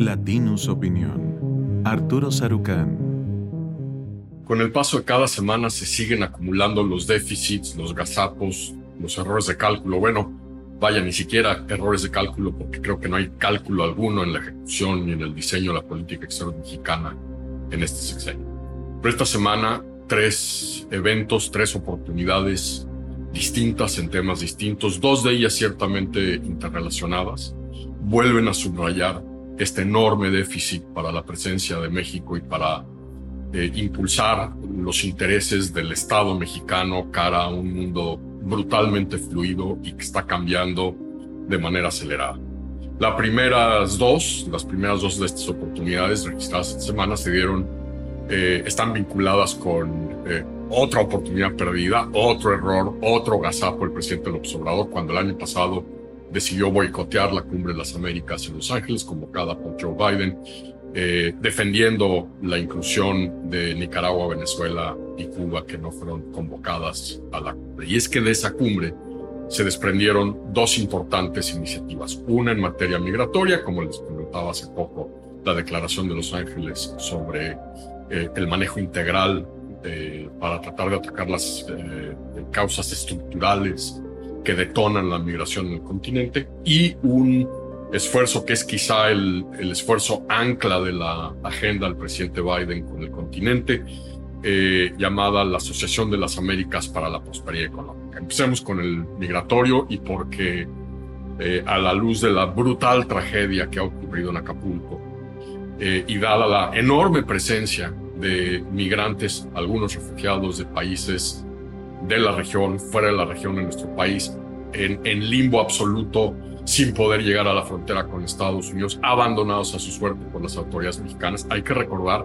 Latinus Opinión. Arturo Sarucán. Con el paso de cada semana se siguen acumulando los déficits, los gazapos, los errores de cálculo. Bueno, vaya, ni siquiera errores de cálculo, porque creo que no hay cálculo alguno en la ejecución ni en el diseño de la política exterior mexicana en este sexenio. Pero esta semana, tres eventos, tres oportunidades distintas en temas distintos, dos de ellas ciertamente interrelacionadas, vuelven a subrayar este enorme déficit para la presencia de México y para eh, impulsar los intereses del Estado mexicano cara a un mundo brutalmente fluido y que está cambiando de manera acelerada. Las primeras dos, las primeras dos de estas oportunidades registradas esta semana se dieron, eh, están vinculadas con eh, otra oportunidad perdida, otro error, otro gazapo del presidente López Obrador cuando el año pasado decidió boicotear la Cumbre de las Américas en Los Ángeles, convocada por Joe Biden, eh, defendiendo la inclusión de Nicaragua, Venezuela y Cuba que no fueron convocadas a la cumbre. Y es que de esa cumbre se desprendieron dos importantes iniciativas. Una en materia migratoria, como les comentaba hace poco, la declaración de Los Ángeles sobre eh, el manejo integral eh, para tratar de atacar las causas estructurales que detonan la migración en el continente y un esfuerzo que es quizá el, el esfuerzo ancla de la agenda del presidente Biden con el continente, eh, llamada la Asociación de las Américas para la Prosperidad Económica. Empecemos con el migratorio y porque eh, a la luz de la brutal tragedia que ha ocurrido en Acapulco eh, y dada la enorme presencia de migrantes, algunos refugiados de países de la región, fuera de la región en nuestro país, en, limbo absoluto, sin poder llegar a la frontera con Estados Unidos, abandonados a su suerte por las autoridades mexicanas. Hay que recordar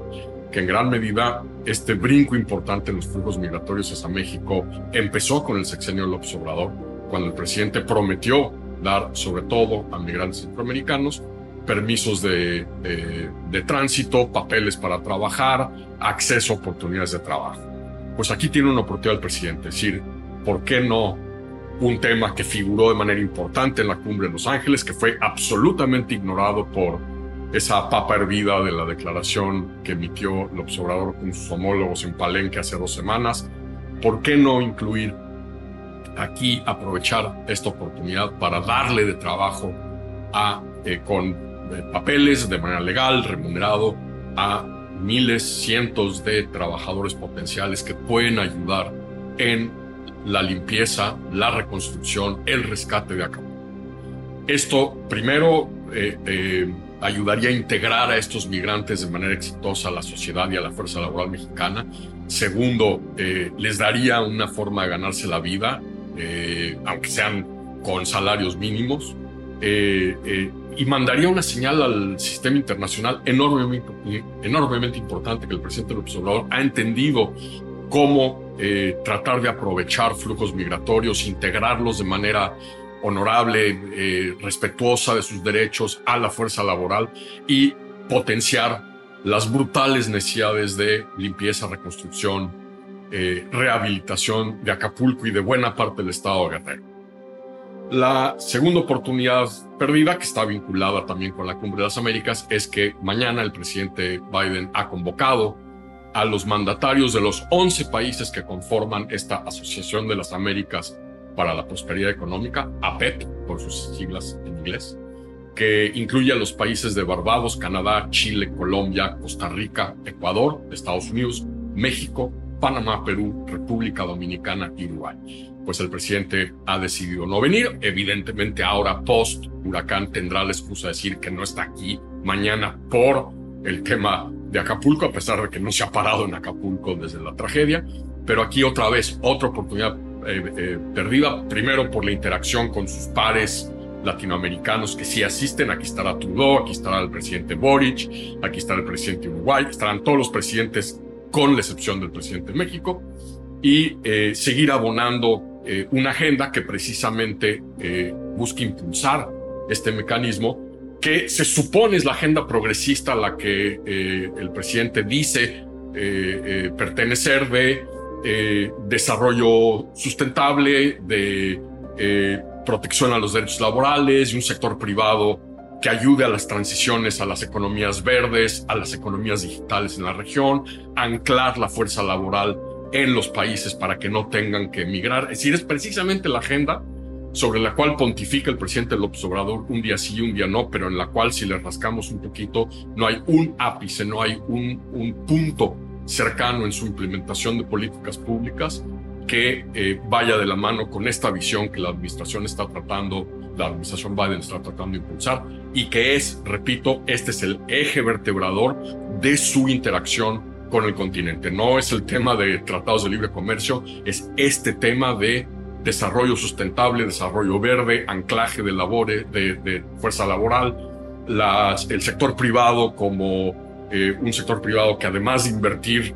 que en gran medida este brinco importante en los flujos migratorios hacia México empezó con el sexenio López Obrador, cuando el presidente prometió dar, sobre todo a migrantes centroamericanos, permisos de, de, de tránsito, papeles para trabajar, acceso a oportunidades de trabajo pues aquí tiene una oportunidad el presidente, es decir, ¿por qué no un tema que figuró de manera importante en la cumbre de Los Ángeles, que fue absolutamente ignorado por esa papa hervida de la declaración que emitió el observador con sus homólogos en Palenque hace dos semanas? ¿Por qué no incluir aquí, aprovechar esta oportunidad para darle de trabajo a, eh, con eh, papeles de manera legal, remunerado, a miles, cientos de trabajadores potenciales que pueden ayudar en la limpieza, la reconstrucción, el rescate de Acapulco. Esto primero eh, eh, ayudaría a integrar a estos migrantes de manera exitosa a la sociedad y a la fuerza laboral mexicana. Segundo, eh, les daría una forma de ganarse la vida, aunque sean con salarios mínimos y mandaría una señal al sistema internacional enormemente, enormemente importante que el presidente López Obrador ha entendido cómo eh, tratar de aprovechar flujos migratorios, integrarlos de manera honorable, eh, respetuosa de sus derechos a la fuerza laboral y potenciar las brutales necesidades de limpieza, reconstrucción, eh, rehabilitación de Acapulco y de buena parte del estado de Guerrero. La segunda oportunidad perdida, que está vinculada también con la Cumbre de las Américas, es que mañana el presidente Biden ha convocado a los mandatarios de los 11 países que conforman esta Asociación de las Américas para la Prosperidad Económica, APEP, por sus siglas en inglés, que incluye a los países de Barbados, Canadá, Chile, Colombia, Costa Rica, Ecuador, Estados Unidos, México, Panamá, Perú, República Dominicana y Uruguay. Pues el presidente ha decidido no venir. Evidentemente ahora post huracán tendrá la excusa de decir que no está aquí mañana por el tema de Acapulco, a pesar de que no se ha parado en Acapulco desde la tragedia. Pero aquí otra vez, otra oportunidad eh, eh, perdida, primero por la interacción con sus pares latinoamericanos que sí asisten. Aquí estará Trudeau, aquí estará el presidente Boric, aquí estará el presidente Uruguay, estarán todos los presidentes con la excepción del presidente de México, y eh, seguir abonando eh, una agenda que precisamente eh, busque impulsar este mecanismo que se supone es la agenda progresista a la que el presidente dice pertenecer de desarrollo sustentable, de protección a los derechos laborales y un sector privado que ayude a las transiciones a las economías verdes, a las economías digitales en la región, anclar la fuerza laboral en los países para que no tengan que emigrar. Es decir, es precisamente la agenda sobre la cual pontifica el presidente López Obrador un día sí y un día no, pero en la cual si le rascamos un poquito, no hay un ápice, no hay un, un punto cercano en su implementación de políticas públicas que eh, vaya de la mano con esta visión que la administración está tratando, la administración Biden está tratando de impulsar y que es, repito, este es el eje vertebrador de su interacción con el continente. No es el tema de tratados de libre comercio, es este tema de desarrollo sustentable, desarrollo verde, anclaje de labores, de, fuerza laboral, el sector privado como eh, un sector privado que además de invertir,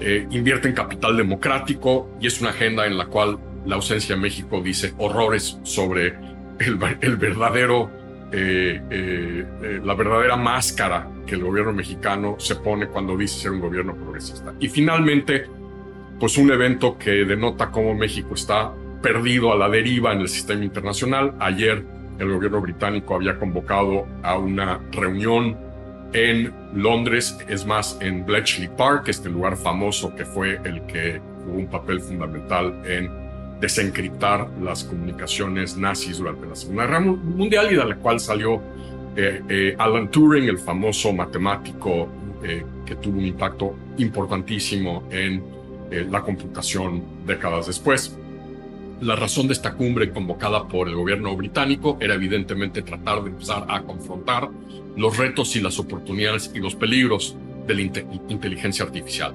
eh, invierte en capital democrático y es una agenda en la cual la ausencia de México dice horrores sobre el, verdadero, eh, la verdadera máscara que el gobierno mexicano se pone cuando dice ser un gobierno progresista. Y finalmente, pues un evento que denota cómo México está perdido a la deriva en el sistema internacional. Ayer el gobierno británico había convocado a una reunión en Londres, es más, en Bletchley Park, este lugar famoso que fue el que tuvo un papel fundamental en desencriptar las comunicaciones nazis durante la Segunda Guerra Mundial y de la cual salió eh, eh, Alan Turing, el famoso matemático eh, que tuvo un impacto importantísimo en la computación décadas después. La razón de esta cumbre convocada por el gobierno británico era evidentemente tratar de empezar a confrontar los retos y las oportunidades y los peligros de la inteligencia artificial.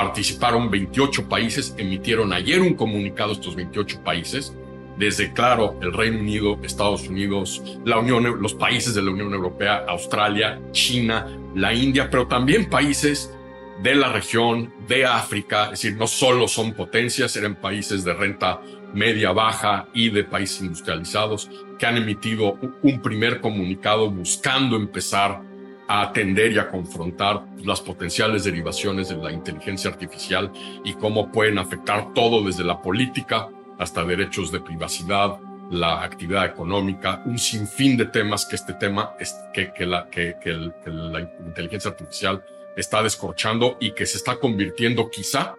Participaron 28 países, emitieron ayer un comunicado estos 28 países, desde, claro, el Reino Unido, Estados Unidos, la Unión, los países de la Unión Europea, Australia, China, la India, pero también países de la región, de África, es decir, no solo son potencias, eran países de renta media, baja y de países industrializados que han emitido un primer comunicado buscando empezar a atender y a confrontar las potenciales derivaciones de la inteligencia artificial y cómo pueden afectar todo desde la política hasta derechos de privacidad, la actividad económica, un sinfín de temas que este tema, que, que, la, la inteligencia artificial está descorchando y que se está convirtiendo quizá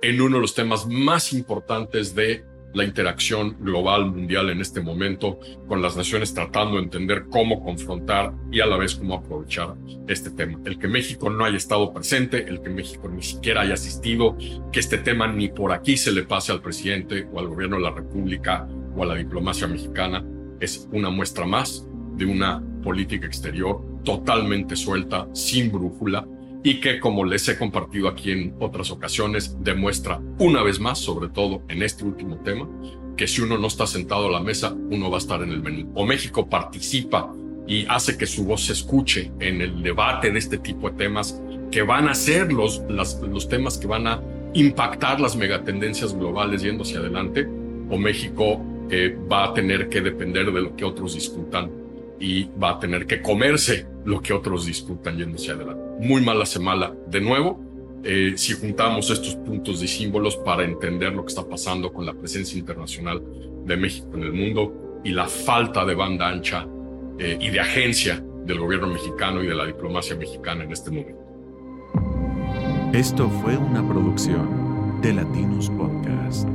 en uno de los temas más importantes de la interacción global mundial en este momento, con las naciones tratando de entender cómo confrontar y a la vez cómo aprovechar este tema. El que México no haya estado presente, el que México ni siquiera haya asistido, que este tema ni por aquí se le pase al presidente o al gobierno de la República o a la diplomacia mexicana, es una muestra más de una política exterior totalmente suelta, sin brújula, y que, como les he compartido aquí en otras ocasiones, demuestra una vez más, sobre todo en este último tema, que si uno no está sentado a la mesa, uno va a estar en el menú. O México participa y hace que su voz se escuche en el debate de este tipo de temas que van a ser los, los temas que van a impactar las megatendencias globales yendo hacia adelante, o México eh, va a tener que depender de lo que otros discutan y va a tener que comerse lo que otros discutan yendo hacia adelante. Muy mala semana de nuevo. Eh, si juntamos estos puntos y símbolos para entender lo que está pasando con la presencia internacional de México en el mundo y la falta de banda ancha eh, y de agencia del gobierno mexicano y de la diplomacia mexicana en este momento. Esto fue una producción de Latinos Podcast.